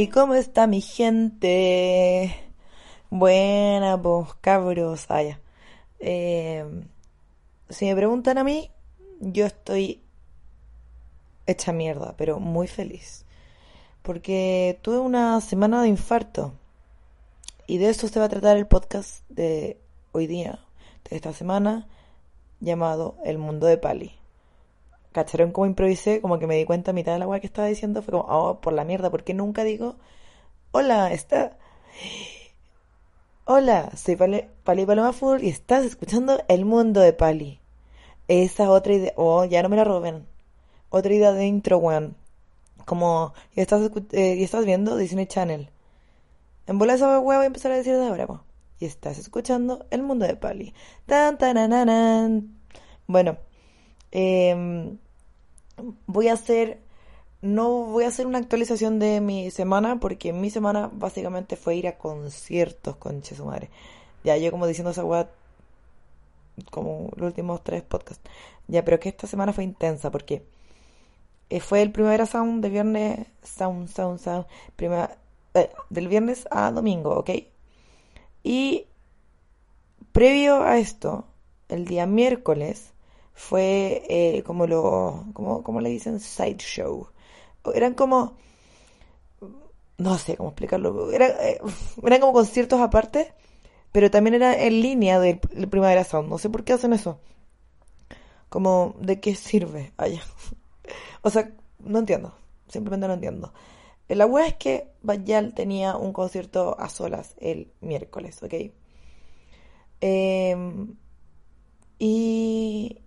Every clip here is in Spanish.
¿Y cómo está mi gente? Buena, pues, cabros. Ya. Eh, si me preguntan a mí, yo estoy hecha mierda, pero muy feliz. Porque tuve una semana de infarto. Y de eso se va a tratar el podcast de hoy día, de esta semana, llamado El Mundo de Pali. ¿Cacharon cómo improvisé? Como que me di cuenta a mitad de la weá que estaba diciendo. Fue como, oh, por la mierda, porque nunca digo, hola, está. Hola, soy Pali, Pali Paloma Full y estás escuchando El Mundo de Pali. Esa otra idea, oh, ya no me la roben. Otra idea de intro, weón. Como, y estás, eh, y estás viendo Disney Channel. En bola esa weá voy a empezar a decir de ahora. Y estás escuchando El Mundo de Pali. Tan, tan, Bueno. Eh, voy a hacer, no voy a hacer una actualización de mi semana porque mi semana básicamente fue ir a conciertos con su madre. Ya yo como diciendo esa weá como los últimos tres podcasts. Ya, pero que esta semana fue intensa porque eh, fue el Primavera Sound de viernes, Sound, Sound, Sound, eh, del viernes a domingo, ¿ok? Y previo a esto, el día miércoles, fue eh, como lo, como, como le dicen, sideshow. Eran como, no sé cómo explicarlo, era, eh, eran como conciertos aparte, pero también era en línea del, Primavera Sound. No sé por qué hacen eso. Como, ¿de qué sirve allá? o sea, no entiendo, simplemente no entiendo. La wea es que Bayal tenía un concierto a solas el miércoles, ¿ok? Eh, y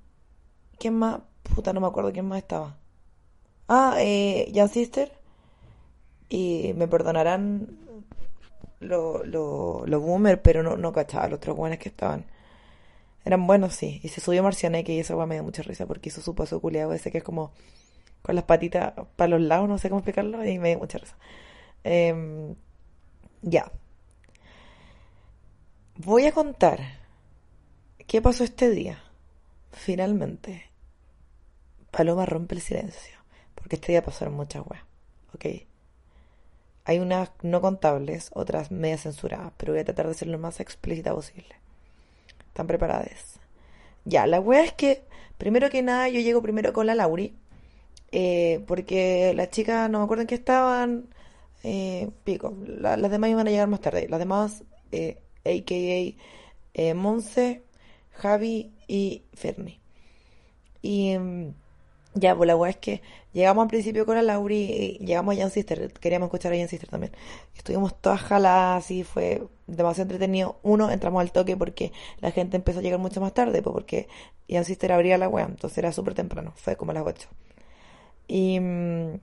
¿Quién más? Puta, no me acuerdo quién más estaba. Ah, eh, Jan Sister. Y me perdonarán los lo, lo boomers, pero no, no cachaba los tres buenos que estaban. Eran buenos, sí. Y se subió Marcianeque y esa me dio mucha risa porque hizo su paso culiado ese que es como con las patitas para los lados, no sé cómo explicarlo, y me dio mucha risa. Em, ya. Voy a contar qué pasó este día, finalmente, Paloma rompe el silencio, porque este día pasaron muchas weas, ¿ok? Hay unas no contables, otras media censuradas, pero voy a tratar de ser lo más explícita posible. ¿Están preparadas? Ya, la wea es que, primero que nada, yo llego primero con la Lauri, eh, porque las chicas no me acuerdo en estaban, eh, pico, las demás iban a llegar más tarde, las demás, eh, a.k.a. Eh, Monse, Javi y Ferni. Y... Ya, pues la weá es que llegamos al principio con la Lauri y llegamos a Jan Sister, queríamos escuchar a Jan Sister también. Estuvimos todas jaladas y fue demasiado entretenido. Uno, entramos al toque porque la gente empezó a llegar mucho más tarde, pues porque Jan Sister abría la weá, entonces era súper temprano, fue como las 8. Y mm,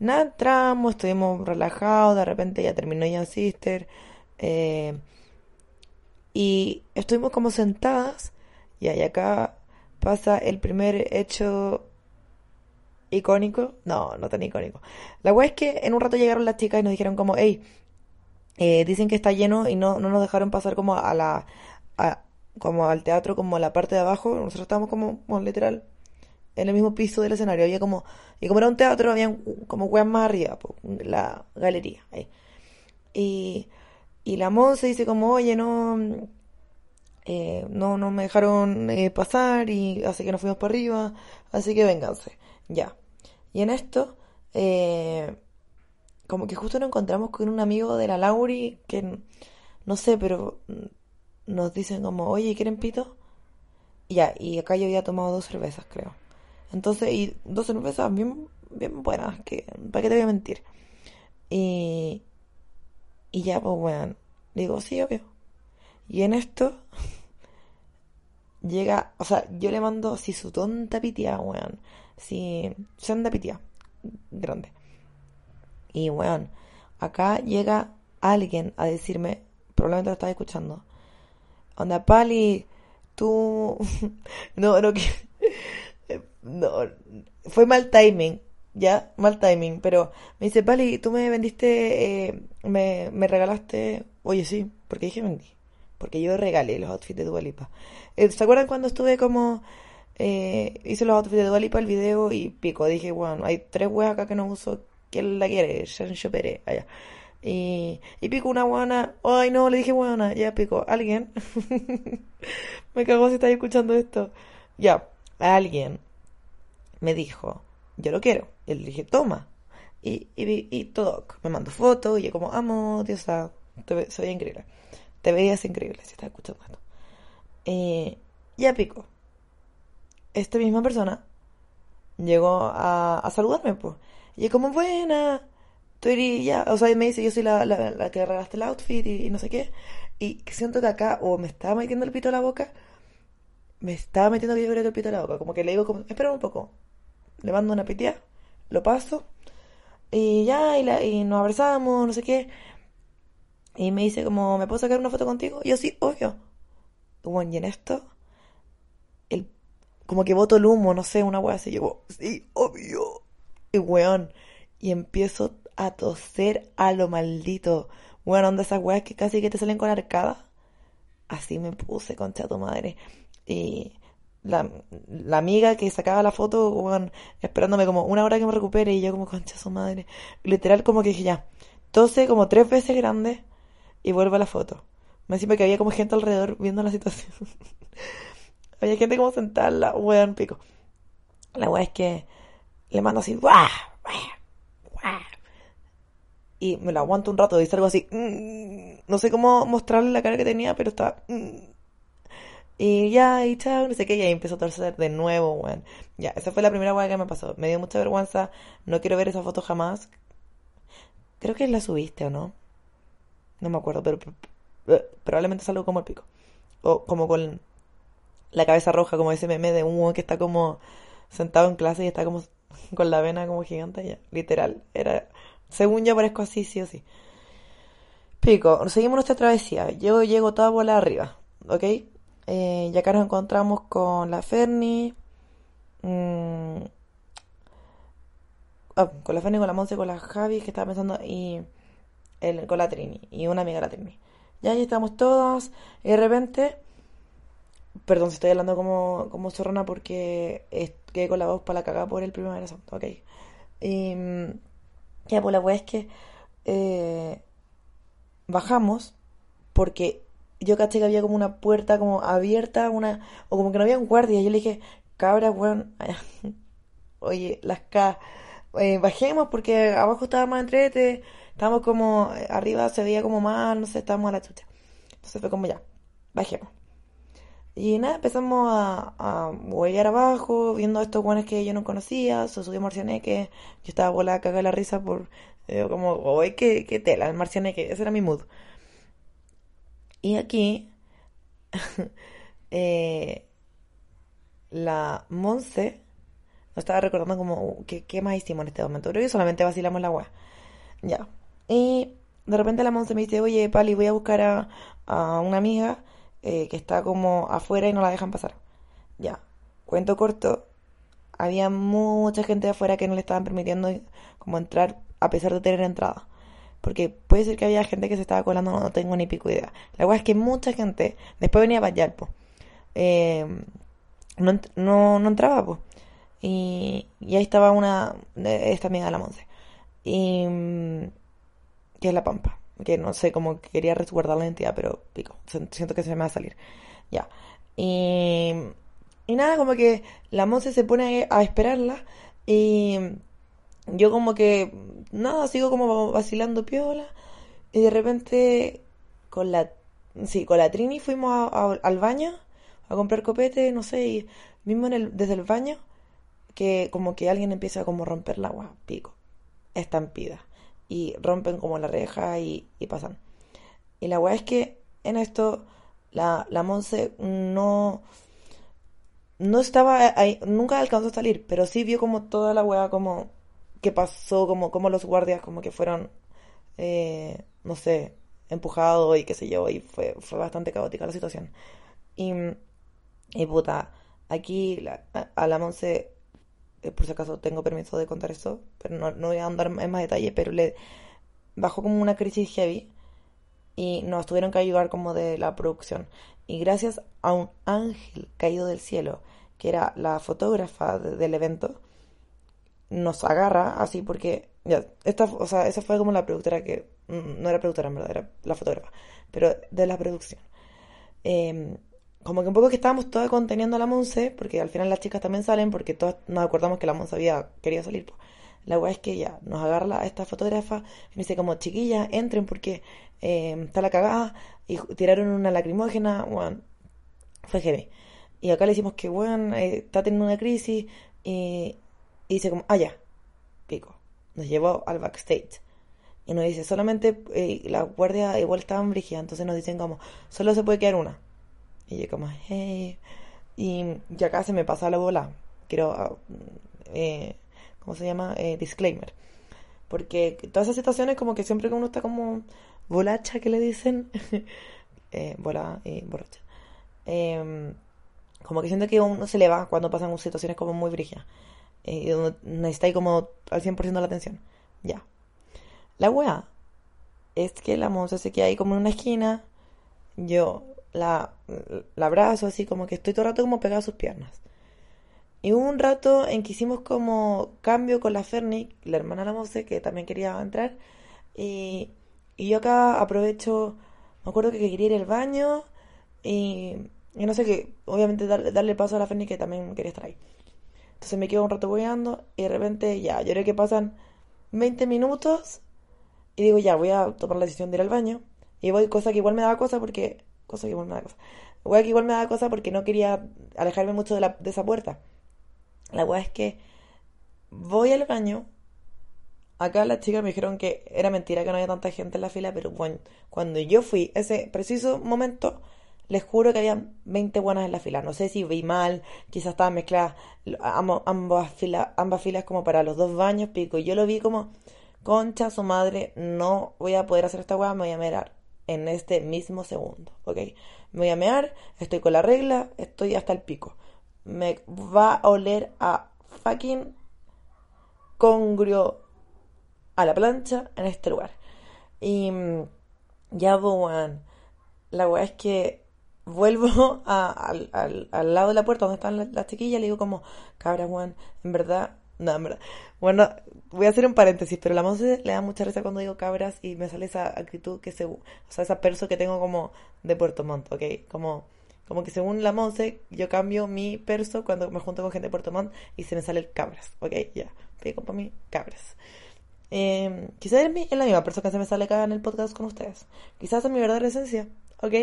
nada, entramos, estuvimos relajados, de repente ya terminó Jan Sister. Eh, y estuvimos como sentadas y ahí acá pasa el primer hecho icónico. No, no tan icónico. La wea es que en un rato llegaron las chicas y nos dijeron como, hey, eh, dicen que está lleno y no, no nos dejaron pasar como a la, como al teatro, como a la parte de abajo. Nosotros estábamos como, literal, en el mismo piso del escenario. Había como, y como era un teatro, había como weas más arriba, la galería. Ahí. Y, y la se dice como, oye, no, eh, no, no me dejaron eh, pasar y así que nos fuimos para arriba, así que vénganse. Ya. Y en esto, eh, como que justo nos encontramos con un amigo de la Lauri que, no sé, pero nos dicen como, oye, ¿quieren pito? Y ya, y acá yo había tomado dos cervezas, creo. Entonces, y dos cervezas bien, bien buenas, que, ¿para qué te voy a mentir? Y, y ya, pues, bueno, digo, sí, obvio. Y en esto, llega, o sea, yo le mando si su tonta pitia, weón. Si se anda pitia, grande. Y weón, acá llega alguien a decirme, probablemente lo estás escuchando. Onda, Pali, tú. no, no, que. no, fue mal timing, ya, mal timing, pero me dice, Pali, tú me vendiste, eh, me, me regalaste, oye, sí, porque dije vendí porque yo regalé los outfits de Dualipa. Eh, ¿Se acuerdan cuando estuve como... Eh, hice los outfits de Dualipa el video y pico? Dije, bueno, hay tres weas acá que no uso ¿quién la quiere? Sancho Pérez, allá. Y, y pico una guana. Ay, no, le dije guana. Ya pico. ¿Alguien? me cago si estáis escuchando esto. Ya, alguien me dijo, yo lo quiero. Y le dije, toma. Y, y, y todo. Me mandó fotos y yo como, amo, diosa. Te, soy increíble. Te veías increíble si estás escuchando esto. Eh, ya pico. Esta misma persona llegó a, saludarme, pues. Y como, buena tú ya, o sea, me dice, yo soy la, la, la que regalaste el outfit y, no sé qué. Y siento que acá, o me estaba metiendo el pito a la boca, me estaba metiendo que yo el pito a la boca. Como que le digo, como, espera un poco. Le mando una pitía, lo paso, y ya, y, la, y nos abrazamos, no sé qué. Y me dice, como, ¿me puedo sacar una foto contigo? Y yo, sí, obvio. Bueno, y en esto, como que boto el humo, no sé, una wea así. Yo, sí, obvio. Y weón. Y empiezo a toser a lo maldito. Bueno, onda esas weas que casi que te salen con arcada. Así me puse, concha tu madre. Y la, la, amiga que sacaba la foto, bueno, esperándome como una hora que me recupere y yo como concha su madre. Literal como que dije ya, tose como tres veces grande y vuelvo a la foto. Me decía que había como gente alrededor viendo la situación. había gente como sentada, la weón pico. La wea es que le mando así, y me lo aguanto un rato y salgo así. Mm, no sé cómo mostrarle la cara que tenía, pero estaba. Mm. y ya, y chao, no sé qué, y ahí empezó a torcer de nuevo, weón. Ya, esa fue la primera weá que me pasó. Me dio mucha vergüenza. No quiero ver esa foto jamás. Creo que la subiste o no. No me acuerdo, pero, probablemente salgo como el pico. O como con la cabeza roja, como ese meme de un que está como sentado en clase y está como con la vena como gigante. Ya, literal. Era según yo parezco así, sí o sí. Pico, seguimos nuestra travesía. Yo llego toda bola arriba, ¿ok? Eh, y acá nos encontramos con la Ferni. Mm, ah, con la Ferni, con la Monse, con la Javi, que estaba pensando, y el, con la Trini, y una amiga de la Trini. Ya ahí estamos todas, y de repente, perdón si estoy hablando como, como zorrona porque quedé con la voz para la cagada por el primer santo, ok. Y mm, ya, pues la weá es que eh, bajamos porque yo caché que había como una puerta como abierta, una o como que no había un guardia. Yo le dije, cabra, weón, oye, las K, eh, bajemos porque abajo estaba más entrete, estábamos como, eh, arriba se veía como mal, no sé, estábamos a la chucha. Entonces fue como ya, bajemos. Y nada, empezamos a, a huellar abajo, viendo a estos guanes que yo no conocía, subió Marcianeque, yo estaba volada a cagar la risa por, eh, como, oye, qué, qué tela, el Marcianeque, ese era mi mood. Y aquí, eh, la Monse nos estaba recordando como, ¿qué, ¿qué, más hicimos en este momento? Creo que solamente vacilamos la wea. Ya. Y de repente la Monse me dice, oye, Pali, voy a buscar a, a una amiga eh, que está como afuera y no la dejan pasar. Ya, cuento corto, había mucha gente afuera que no le estaban permitiendo como entrar a pesar de tener entrada. Porque puede ser que había gente que se estaba colando, no, tengo ni pico idea. La verdad es que mucha gente, después venía a Vallarpo, eh, no, no, entraba, pues. Y, y, ahí estaba una, esta amiga de la Monse. Y, que es la Pampa que no sé cómo quería resguardar la identidad, pero pico, siento que se me va a salir. Ya. Y, y nada, como que la Monse se pone a esperarla y yo como que, nada, sigo como vacilando piola y de repente con la, sí, con la Trini fuimos al baño a comprar copete, no sé, y mismo en el, desde el baño que como que alguien empieza a como romper la agua, pico, estampida y rompen como la reja y, pasan. Y la weá es que en esto la, la Monse no, no estaba ahí, nunca alcanzó a salir, pero sí vio como toda la weá como que pasó, como, como los guardias como que fueron, eh, no sé, empujados y qué sé yo, y fue, fue bastante caótica la situación. Y, y puta, aquí a la Monse por si acaso tengo permiso de contar eso, pero no, no voy a andar en más detalle, pero le bajó como una crisis heavy y nos tuvieron que ayudar como de la producción. Y gracias a un ángel caído del cielo, que era la fotógrafa del evento, nos agarra así porque, ya, esta, o sea, esa fue como la productora que, mm, no era productora en verdad, era la fotógrafa, pero de la producción. Em, como que un poco que estábamos todas conteniendo a la Monse, porque al final las chicas también salen, porque todas nos acordamos que la Monse había querido salir. Pues. La weá es que ya nos agarra a esta fotógrafa y me dice como, chiquillas, entren porque em, está la cagada y tiraron una lacrimógena, bueno, fue heavy. Y acá le decimos que, bueno, eh, está teniendo una crisis y, dice como, ah, ya, pico. Nos llevó al backstage. Y nos dice, solamente eh, la guardia igual estaban brígida, entonces nos dicen como, solo se puede quedar una. Y yo como, hey. Y, ya acá se me pasa la bola. Quiero, ah, eh, ¿cómo se llama? Eh, disclaimer. Porque todas esas situaciones como que siempre que uno está como bolacha, que le dicen, eh, bola y borracha. Em, como que siento que uno se le va cuando pasan situaciones como muy brígidas. y donde necesita como al 100% la atención. Ya. La weá es que la monza se queda ahí como en una esquina. Yo la, la abrazo así como que estoy todo el rato como pegada a sus piernas. Y hubo un rato en que hicimos como cambio con la Fernic, la hermana de la Mose, que también quería entrar. Y, y yo acá aprovecho, me acuerdo que quería ir al baño y, y no sé qué, obviamente darle paso a la Fernic que también quería estar ahí. Entonces me quedo un rato boyando y de repente ya, yo creo que pasan 20 minutos y digo ya, voy a tomar la decisión de ir al baño. Y voy, cosa que igual me daba cosa porque cosa que igual me da cosa. que igual me da cosa porque no quería alejarme mucho de, la, esa puerta. La weá es que voy al baño. Acá las chicas me dijeron que era mentira que no había tanta gente en la fila, pero bueno, cuando yo fui, ese preciso momento, les juro que había 20 buenas en la fila. No sé si vi mal, quizás estaban mezcladas ambas, filas, ambas filas como para los dos baños, pico. Yo lo vi como, concha, su madre, no voy a poder hacer esta weá, me voy a mirar en este mismo segundo, ¿ok? Me voy a mear, estoy con la regla, estoy hasta el pico. Me va a oler a fucking congrio a la plancha en este lugar. Y mm, ya, bueno, la weá es que vuelvo al, lado de la puerta donde están las, chiquillas, le digo como, cabra, Juan, en verdad, no, en verdad, bueno, voy a hacer un paréntesis, pero la Monse le da mucha risa cuando digo cabras y me sale esa actitud que se, o sea, esa perso que tengo como de Puerto Montt, ¿ok? Como, como que según la Monse, yo cambio mi perso cuando me junto con gente de Puerto Montt y se me sale cabras, ¿ok? Ya, pico para mí, cabras. Eh, quizás es, la misma persona que se me sale acá en el podcast con ustedes. Quizás es mi verdadera esencia, ¿ok?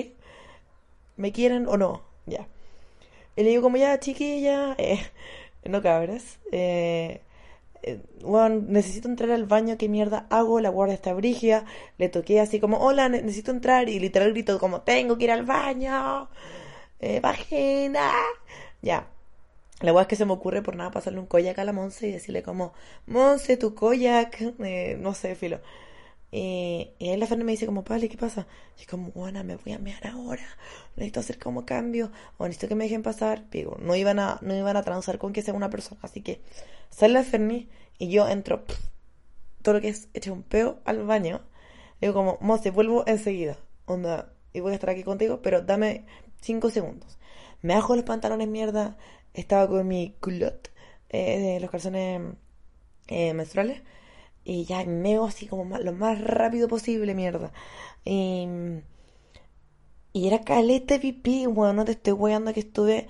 ¿Me quieren o no? Ya. Y le digo como ya, chiquilla, eh, no cabras, eh, bueno, eh, necesito entrar al baño, ¿qué mierda hago? La guardia está brigia. Le toqué así como, hola, necesito entrar. Y literal grito como, tengo que ir al baño. Eh, vagina. Ya. La guardia es que se me ocurre por nada pasarle un koyak a la Monse y decirle como, Monse, tu koyak. Eh, no sé, filo. Y, y ahí la Fernández me dice como, Pali, ¿qué pasa? Y como, bueno, me voy a mear ahora. Necesito hacer como cambio. O necesito que me dejen pasar. Digo, no iban a, no iban a transar con que sea una persona. Así que sale la Ferni y yo entro todo lo que es eché un peo al baño. Digo como, Mose, vuelvo enseguida. Onda, y voy a estar aquí contigo, pero dame cinco segundos. Me bajo los pantalones mierda. Estaba con mi culot, eh, los calzones eh, menstruales y ya meo así como lo más rápido posible, mierda. Y, y era caleta pipí, bueno, no te estoy weando que estuve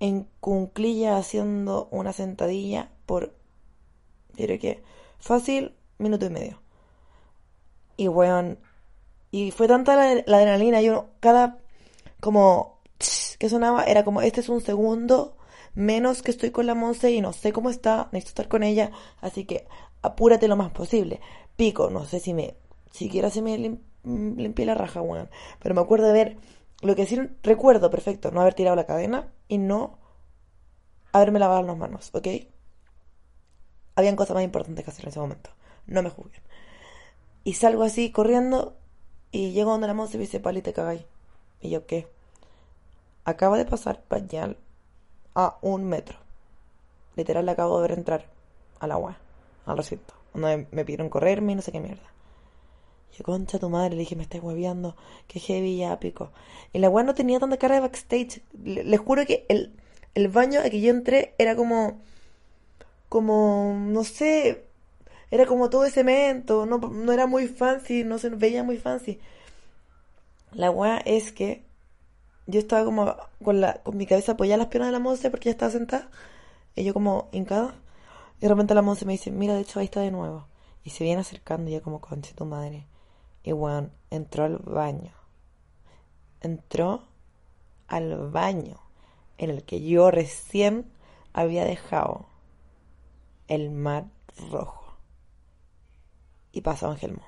en cunclilla haciendo una sentadilla por, diré que, fácil, minuto y medio. Y weón, y fue tanta la, adrenalina, yo cada, como, que sonaba, era como, este es un segundo menos que estoy con la Monse y no sé cómo está, necesito estar con ella, así que apúrate lo más posible. Pico, no sé si me, siquiera se me limpié la raja, weón. Pero me acuerdo de ver, lo que sí recuerdo perfecto, no haber tirado la cadena y no haberme lavado las manos, ¿ok? Habían cosas más importantes que hacer en ese momento. No me juzguen. Y salgo así corriendo y llego donde la moza y me dice, Pali, te. Y yo, ¿qué? Acaba de pasar pañal a un metro. Literal, le acabo de ver entrar al agua al recinto. Donde me pidieron correrme y no sé qué mierda. Yo, concha tu madre, le dije, me estás hueveando. Qué heavy ya, pico. Y la weá no tenía tanta cara de backstage. Les juro que el, el baño a que yo entré era como como, no sé, era como todo de cemento, no, no era muy fancy, no se veía muy fancy. La weá es que yo estaba como con, la, con mi cabeza apoyada en las piernas de la Monse porque ella estaba sentada, y yo como hincada, y de repente la Monse me dice, mira, de hecho ahí está de nuevo. Y se viene acercando y yo como, conche tu madre. Y weón, entró al baño. Entró al baño en el que yo recién había dejado el mar rojo. Y pasó Angelmo.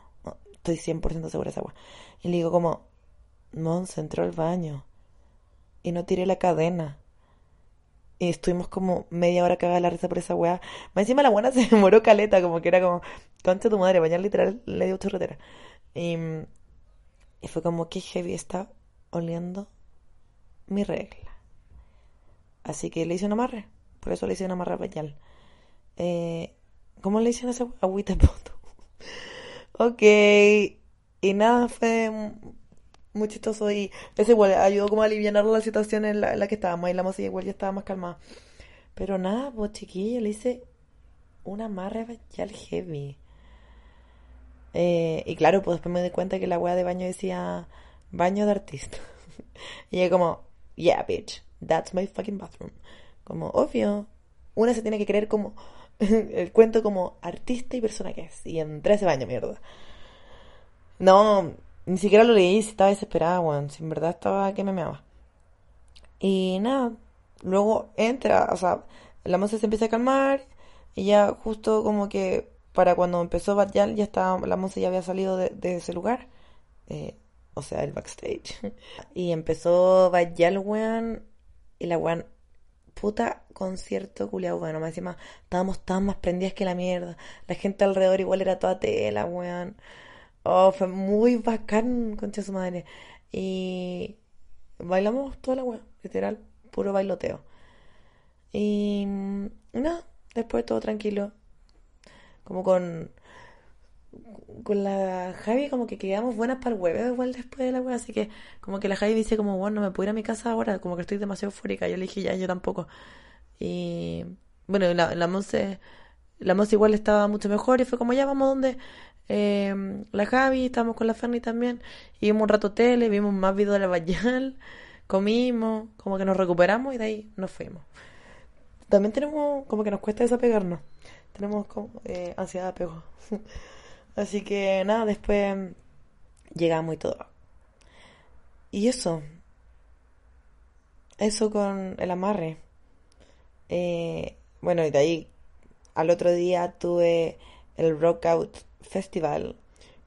estoy 100% segura de esa agua. Y le digo como, se entró al baño. Y no tiré la cadena. Y estuvimos como media hora cagada la risa por esa weá. Más encima la buena se demoró caleta, como que era como, concha tu madre, bañar literal le dio chorretera. Y, y fue como que heavy está oliendo mi regla. Así que le hice un amarre. Por eso le hice un amarre pañal. Eh, ¿Cómo le hicieron ese agüita poto? ok. Y nada, fue muy chistoso y eso igual ayudó como a aliviar la situación en la, que estábamos y la música igual ya estaba más calmada. Pero nada, pues chiquillo, le hice una amarre pañal heavy. Eh, y claro, pues después me di cuenta que la weá de baño decía baño de artista. y yo como, yeah, bitch, that's my fucking bathroom. Como, obvio, una se tiene que creer como el cuento como artista y persona que es. Y entré a ese baño, mierda. No, ni siquiera lo leí, estaba desesperada, weón. Si en verdad estaba que me meaba. Y nada, luego entra, o sea, la moza se empieza a calmar. Y ya justo como que para cuando empezó Batjal ya estaba, la moza ya había salido de, ese lugar. Eh, o sea, el backstage. y empezó Batjal, weón. Y la weón puta concierto culiado bueno. Más encima estábamos tan más prendidas que la mierda. La gente alrededor igual era toda tela, weón. Oh, fue muy bacán, concha su madre. Y bailamos toda la weón, literal, puro bailoteo. Y nada, después todo tranquilo. Como con con la Javi como que quedamos buenas para el huevo igual después de la wea, así que como que la Javi dice como, bueno, no me puedo ir a mi casa ahora, como que estoy demasiado eufórica, yo le dije ya, yo tampoco. Y bueno, la, la Monse, la Monse igual estaba mucho mejor y fue como, ya vamos donde eh, la Javi, estábamos con la Ferni también, y vimos un rato tele, vimos más videos de la Bayal, comimos, como que nos recuperamos y de ahí nos fuimos. También tenemos, como que nos cuesta desapegarnos, tenemos como, eh, ansiedad de apego. Así que nada, después llegamos y todo. Y eso. Eso con el amarre. Eh, bueno, y de ahí al otro día tuve el Rock Out Festival,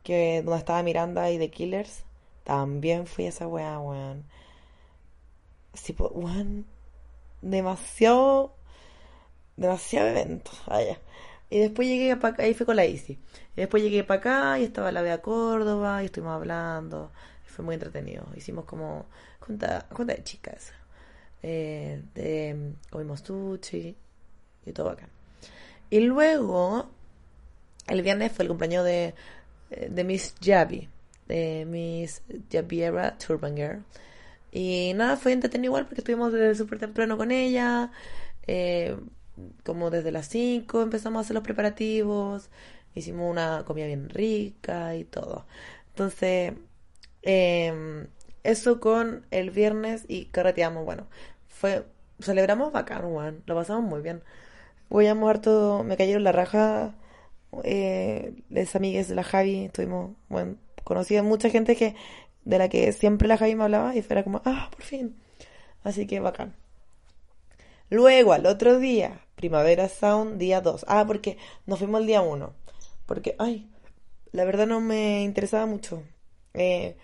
que donde estaba Miranda y The Killers. También fui a esa weá, weón. Weón. Demasiado. Demasiado evento. Vaya. Y después llegué para acá, ahí fue con la Easy. Y después llegué para acá y estaba la Bea Córdoba y estuvimos hablando. fue muy entretenido. Hicimos como junta, junta de chicas. Eh, de, comimos sushi y todo acá. Y luego, el viernes fue el cumpleaños de, de Miss Javi, de Miss Javiera Turbanger. Y nada, fue entretenido igual porque estuvimos desde súper temprano con ella. Eh, como desde las 5 empezamos a hacer los preparativos, hicimos una comida bien rica y todo. Entonces, em, eso con el viernes y carreteamos, bueno, fue, celebramos bacán, Juan, lo pasamos muy bien. Mover todo, me cayeron la raja, eh, las amigas de la Javi, estuvimos, bueno, conocí a mucha gente que, de la que siempre la Javi me hablaba y fuera como, ah, por fin. Así que bacán. Luego, al otro día, Primavera Sound, día 2. Ah, porque nos fuimos el día 1. Porque, ay, la verdad no me interesaba mucho. Eh,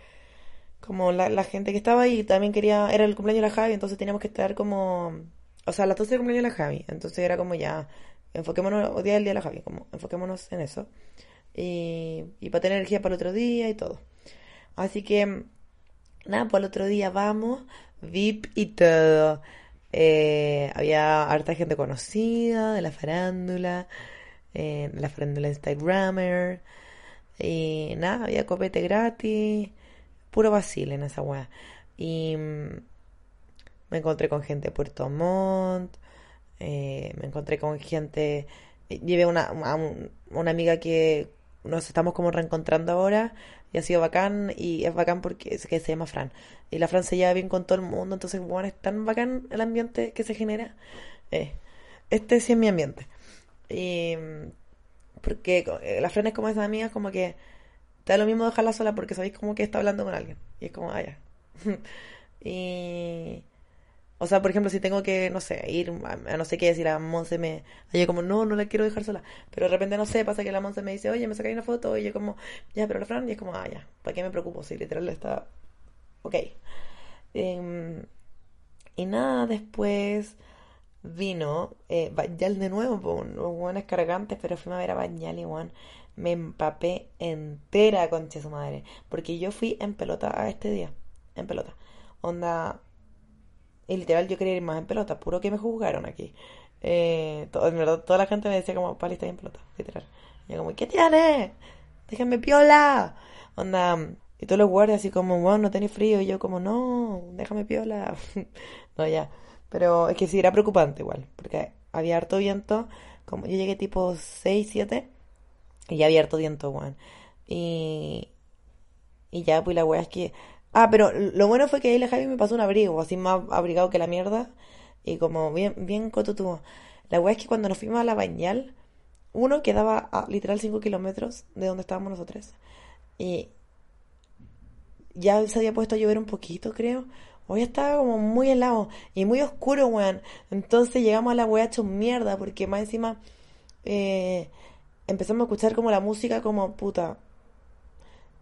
como la, gente que estaba ahí también quería, era el cumpleaños de la Javi, entonces teníamos que estar como, o sea, las 12 del cumpleaños de la Javi, entonces era como ya, enfoquémonos, hoy día el día de la Javi, como enfoquémonos en eso. Y, para tener energía para el otro día y todo. Así que, nada, pues el otro día vamos, VIP y todo. Eh, había harta gente conocida de la farándula, eh, la farándula Instagrammer. Y nada, había copete gratis, puro vacile en esa weá. Y mm, me encontré con gente de Puerto Montt, Eh, me encontré con gente, llevé una, una amiga que nos estamos como reencontrando ahora y ha sido bacán y es bacán porque es que se llama Fran. Y la Fran se lleva bien con todo el mundo entonces bueno es tan bacán el ambiente que se genera. Eh, este sí es mi ambiente. Y porque eh, la Fran es como esa amiga como que te da lo mismo dejarla sola porque sabéis como que está hablando con alguien. Y es como ah y o sea, por ejemplo, si tengo que, no sé, ir a, no sé qué decir a Monse me... Yo como, no, no la quiero dejar sola. Pero de repente, no sé, pasa que la Monse me dice, oye, me saca una foto. Y yo como, ya, pero la Fran, y es como, ah, ya, ¿para qué me preocupo? Si literal está... Ok. Em, y nada, después vino eh, de nuevo, unos buenos cargantes, pero fui a ver a Bañal y Juan. Me empapé entera, concha su madre. Porque yo fui en pelota a este día. En pelota. Onda y literal yo quería ir más en pelota, puro que me juzgaron aquí. Eh, en verdad, toda la gente me decía como, Pali, está en pelota, literal. Y yo como, ¿qué tienes? Déjame piola. Onda, y todos los guardias así como, bueno, no tenés frío. Y yo como, no, déjame piola. no, ya. Pero es que sí, era preocupante igual, porque había harto viento. Como yo llegué tipo 6, 7, y ya había harto viento, weón. Y, y ya, pues la weá es que Ah, pero lo bueno fue que ahí la Javi me pasó un abrigo, así más abrigado que la mierda. Y como bien, bien cotutuvo. La weá es que cuando nos fuimos a la bañal, uno quedaba a literal 5 kilómetros de donde estábamos nosotros. Y ya se había puesto a llover un poquito, creo. Hoy estaba como muy helado y muy oscuro, weón. Entonces llegamos a la weá hecho mierda, porque más encima eh, empezamos a escuchar como la música como puta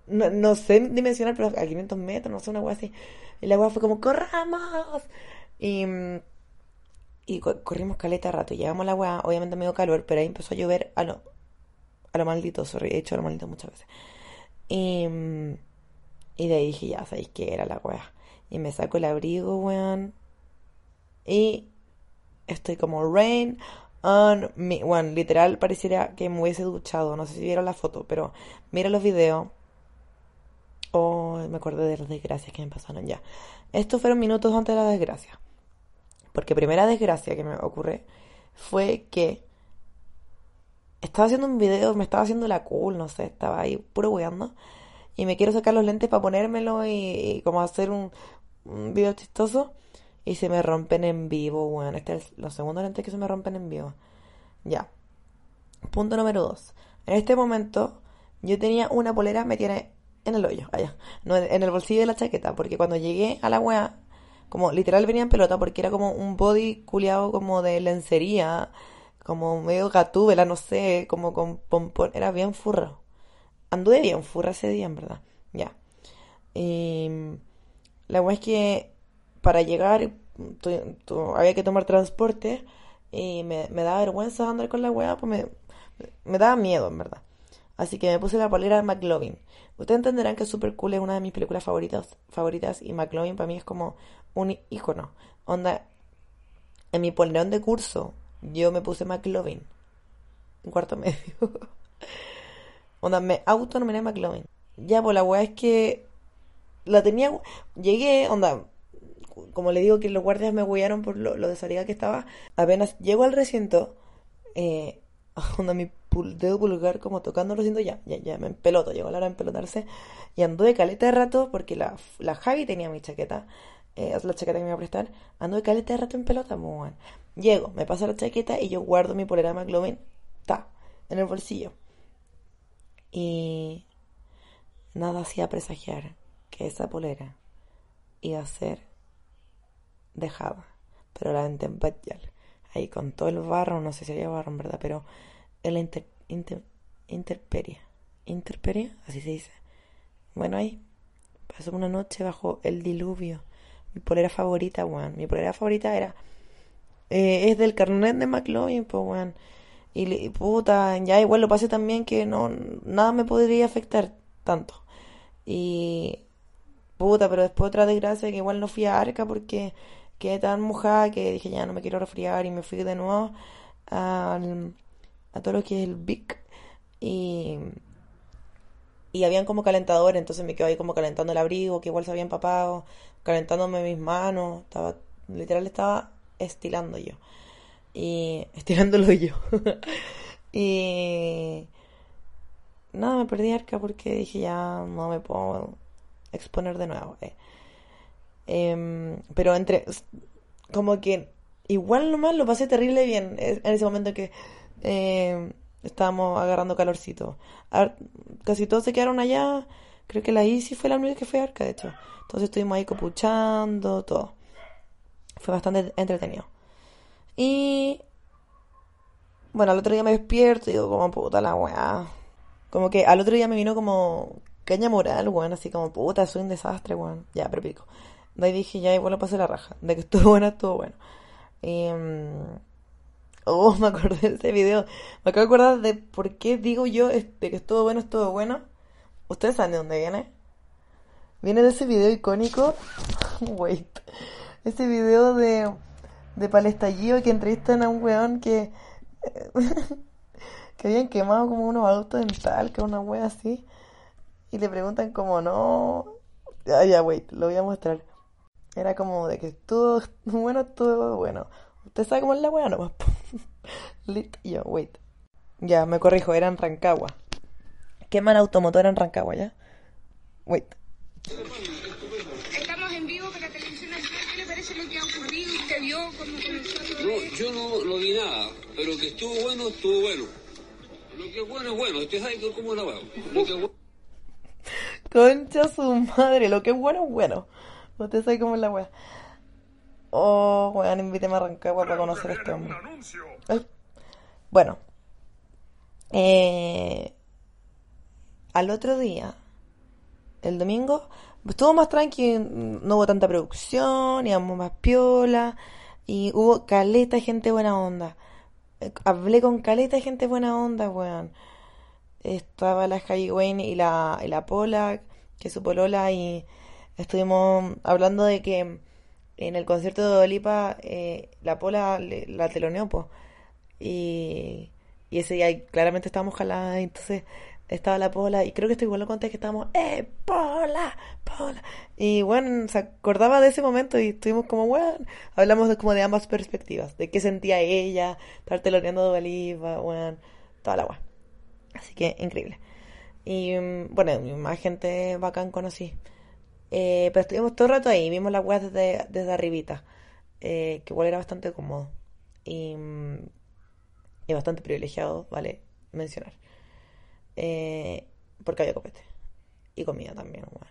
no, sé dimensionar, pero a 500 metros, no sé, una weá así. Y la weá fue como, ¡corramos! Y, y corrimos caleta rato. Llegamos a la weá, obviamente me dio calor, pero ahí empezó a llover a lo, a lo maldito, sorry, he hecho a lo maldito muchas veces. Y, y de ahí dije, ya sabéis que era la weá. Y me saco el abrigo, weón. Y estoy como rain on me. Bueno, literal pareciera que me hubiese duchado. No sé si vieron la foto, pero mira los videos Oh, me acordé de las desgracias que me pasaron ya. Estos fueron minutos antes de la desgracia. Porque primera desgracia que me ocurre fue que estaba haciendo un video, me estaba haciendo la cool, no sé, estaba ahí puro weando. Y me quiero sacar los lentes para ponérmelo y, como hacer un, video chistoso. Y se me rompen en vivo, bueno. Este es los segundos lentes que se me rompen en vivo. Ya. Punto número dos. En este momento yo tenía una polera me tiene en el hoyo, allá. No, en el bolsillo de la chaqueta, porque cuando llegué a la wea, como literal venía en pelota, porque era como un body culiado como de lencería, como medio gatúbela, no sé, como con pompón, era bien furra. Anduve bien furra ese día, en verdad. Ya. Y la wea es que para llegar había que tomar transporte y me, daba vergüenza andar con la wea, pues me, me daba miedo, en verdad. Así que me puse la polera de McLovin. Ustedes entenderán que Super Cool es una de mis películas favoritas, favoritas y McLovin para mí es como un icono. Onda, en mi polerón de curso yo me puse McLovin en cuarto medio. onda, me autonominé McLovin. Ya, pues la weá es que la tenía. Llegué, onda, como le digo que los guardias me huellaron por lo, de salida que estaba. Apenas llego al recinto, eh, onda, mi dedo pulgar como tocando lo siento ya, ya, ya me empeloto, llegó la hora de empelotarse y de caleta de rato porque la, la Javi tenía mi chaqueta, eh, la chaqueta que me iba a prestar, de caleta de rato en pelota, muy Llego, me paso la chaqueta y yo guardo mi polera McLovin, ta, en el bolsillo. Y nada hacía presagiar que esa polera iba a ser dejada, pero la en ahí con todo el barro, no sé si había barro en verdad, pero en la inter, inter, interperia. Interperia, así se dice. Bueno, ahí pasó una noche bajo el diluvio. Mi polera favorita, weón. Mi polera favorita era. Eh, es del carnet de McLovin, pues, weón. Y, puta, ya igual lo pasé también que no. Nada me podría afectar tanto. Y. Puta, pero después otra desgracia que igual no fui a Arca porque quedé tan mojada que dije ya no me quiero resfriar y me fui de nuevo al a todo lo que es el Vic y, y habían como calentadores, entonces me quedo ahí como calentando el abrigo, que igual se había empapado, calentándome mis manos, estaba, literal estaba estilando yo. y estirándolo yo. y nada, me perdí arca porque dije ya no me puedo exponer de nuevo. Eh. Em, pero entre, como que igual nomás lo pasé terrible bien en ese momento que eh, estábamos agarrando calorcito. casi todos se quedaron allá. Creo que la Isi fue la única que fue arca, de hecho. Entonces estuvimos ahí copuchando, todo. Fue bastante entretenido. Y bueno, al otro día me despierto y digo, como puta la weá. Como que al otro día me vino como caña moral, weón, así como puta, soy un desastre, weón. Ya, pero pico. De ahí dije, ya igual lo pasé la raja. De que estuvo bueno, estuvo bueno. Y, mm, oh, me acordé de ese video. Me acabo de acordar de por qué digo yo este, que estuvo bueno, estuvo bueno. ¿Ustedes saben de dónde viene? Viene de ese video icónico. Wait. Ese video de, de Palestallido que entrevistan a un weón que. que habían quemado como unos autos en tal, que una wea así. Y le preguntan como no. Ya, ya, wait, lo voy a mostrar. Era como de que estuvo bueno, estuvo bueno. Usted sabe cómo es la wea nomás. Lit yo, wait. Ya, me corrijo, era en Rancagua. Queman automotor en Rancagua, ¿ya? Wait. Estamos en vivo para Televisión Nacional. ¿Qué le parece lo que ha ocurrido? ¿Usted vio cómo comenzó todo No, yo no, no vi nada, pero que estuvo bueno, estuvo bueno. Lo que es bueno es bueno, usted sabe cómo la. Lo que es bueno... Concha su madre, lo que es bueno es bueno. Usted sabe cómo es la wea. Oh, weón, invíteme a Rancagua para conocer este hombre. Bueno. Eh, al otro día, el domingo, estuvo más tranqui, no hubo tanta producción, íbamos más piola, y hubo caleta de gente buena onda. Hablé con caleta de gente buena onda, weón. Estaba la Javi Wayne y la, y la que es su polola, y estuvimos hablando de que en el concierto de Olipa eh, la Pola la teloneó, po. Y, y ese día claramente estábamos jaladas, entonces estaba la Pola, y creo que esto igual lo conté que estábamos, ¡eh, Pola! ¡Pola! Y bueno, se acordaba de ese momento y estuvimos como, bueno, hablamos de, como de ambas perspectivas, de qué sentía ella, estar teloneando de Olipa, bueno, toda la weá. Así que increíble. Y mm, bueno, más gente bacán conocí. Eh, pero estuvimos todo el rato ahí, vimos las weas desde, desde arribita, eh, que igual era bastante cómodo y, mm, y bastante privilegiado, vale mencionar. Eh, porque había copete y comida también, weón.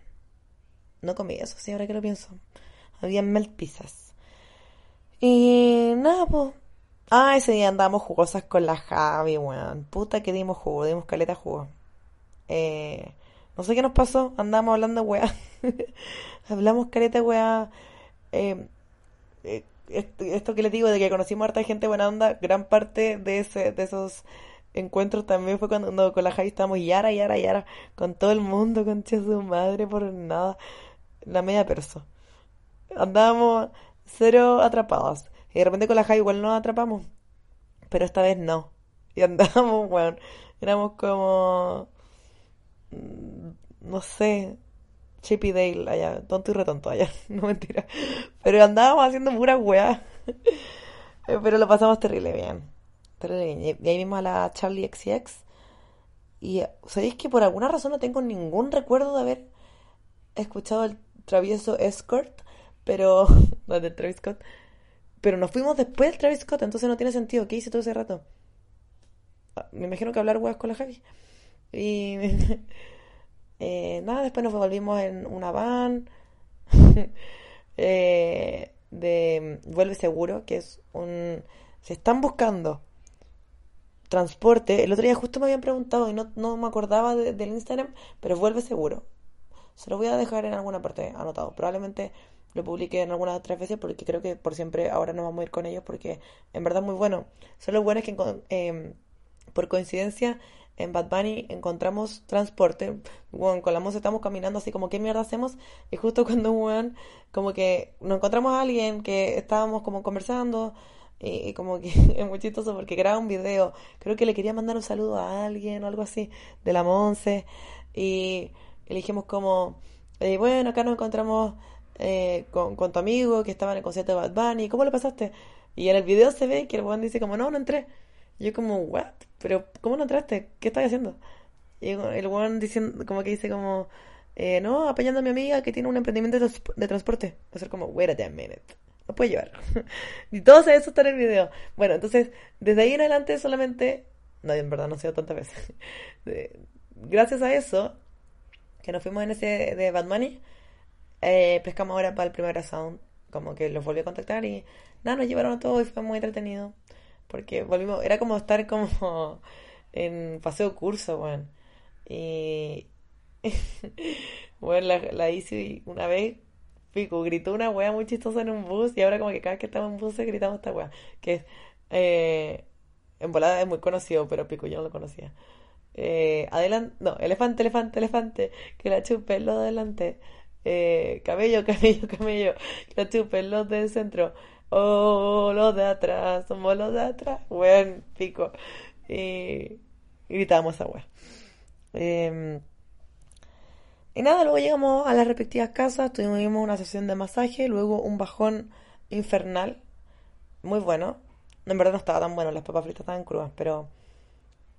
No comí eso, sí, ahora que lo pienso. Había melt pizzas. Y nada, pues. Ah, ese día andábamos jugosas con la Javi, weón. Puta que dimos jugo, dimos caleta jugo. Eh, no sé qué nos pasó, andábamos hablando weá. Hablamos caleta weá. Eh, eh, esto, que les digo de que conocimos a harta gente buena onda, gran parte de ese, de esos encuentros también fue cuando, con la Javi estábamos yara, yara, yara, con todo el mundo, con su madre, por nada, la media perso. Andábamos cero atrapados. Y de repente con la Javi igual nos atrapamos, pero esta vez no. Y andábamos, weón, éramos como, no sé, Chip y Dale allá, tonto y retonto allá, no mentira. Pero andábamos haciendo pura weá. Eh, Pero lo pasamos terrible bien. Terrible bien. Y ahí vimos a la Charlie XCX. Y sabéis que por alguna razón no tengo ningún recuerdo de haber escuchado el travieso Escort, pero. No, del Travis Scott. Pero nos fuimos después del Travis Scott, entonces no tiene sentido. ¿Qué hice todo ese rato? Ah, Me imagino que hablar weas con la Javi. Y. eh, nada, después nos volvimos en una van. eh, de Vuelve Seguro, que es un... Se están buscando transporte. El otro día justo me habían preguntado y no, no me acordaba de- del Instagram, pero Vuelve Seguro. Se lo voy a dejar en alguna parte anotado. Probablemente lo publique en algunas otras veces porque creo que por siempre ahora nos vamos a ir con ellos porque en verdad es muy bueno. Son los buenos que em, por coincidencia en Bad Bunny encontramos transporte. Weón, con la moza estamos caminando así como, ¿qué mierda hacemos? Y justo cuando un weón, como que nos encontramos a alguien que estábamos como conversando y, como que es muy chistoso porque graba un video. Creo que le quería mandar un saludo a alguien o algo así de la Monse. Y, y le dijimos como, eh, bueno, acá nos encontramos eh, con, tu amigo que estaba en el concierto de Bad Bunny. ¿Cómo lo pasaste? Y en el video se ve que el weón dice como, no, no entré. Yo como, what? Pero, ¿cómo no entraste? ¿Qué estás haciendo? Y el weón diciendo, como que dice como, eh, no, apañando a mi amiga que tiene un emprendimiento de, trans- de transporte. Va a ser como, wait a minute. No puede llevar. y todo eso está en el video. Bueno, entonces, desde ahí en adelante solamente, no, en verdad no ha sido tantas veces. Gracias a eso, que nos fuimos en ese de Bad Money, eh, pescamos ahora para el primer sound. Como que los volví a contactar y nada, nos llevaron a todo y fue muy entretenido. Porque volvimos, era como estar como en paseo curso, weón. Y bueno, la, la Isi una vez, pico, gritó una wea muy chistosa en un bus y ahora como que cada vez que estamos en bus gritamos esta wea. Que es, eh, en volada es muy conocido, pero pico, yo no lo conocía. Eh, adelante, no, elefante, elefante, elefante, que la chupe lo de adelante. Eh, camello, camello, camello, que la chupe los del centro. Oh, los de atrás, somos los de atrás. Weón, pico. Y, gritábamos esa wea. Em, y nada, luego llegamos a las respectivas casas, tuvimos una sesión de masaje, luego un bajón infernal, muy bueno. En verdad no estaba tan bueno, las papas fritas estaban crudas, pero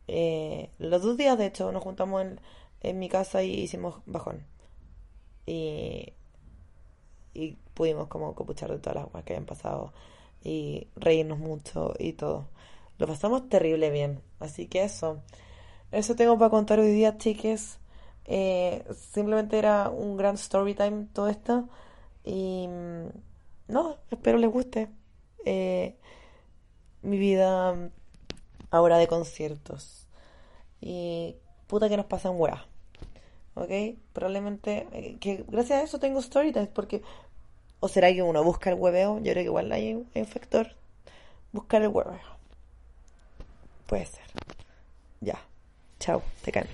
eh, los dos días de hecho nos juntamos en, en mi casa y hicimos bajón. Y, y pudimos como copuchar de todas las cosas que habían pasado y reírnos mucho y todo. Lo pasamos terrible bien, así que eso. Eso tengo para contar hoy día, chiques. Eh, simplemente era un gran story time todo esto. Y mm, no, espero les guste. Eh, mi vida mm, ahora de conciertos. Y puta que nos pasan weas. ¿Ok? Probablemente eh, que gracias a eso tengo story times porque... ¿O será que uno busca el hueveo? Yo creo que igual hay un hay factor. Buscar el hueveo. Puede ser. Ya. Chao. Te caen.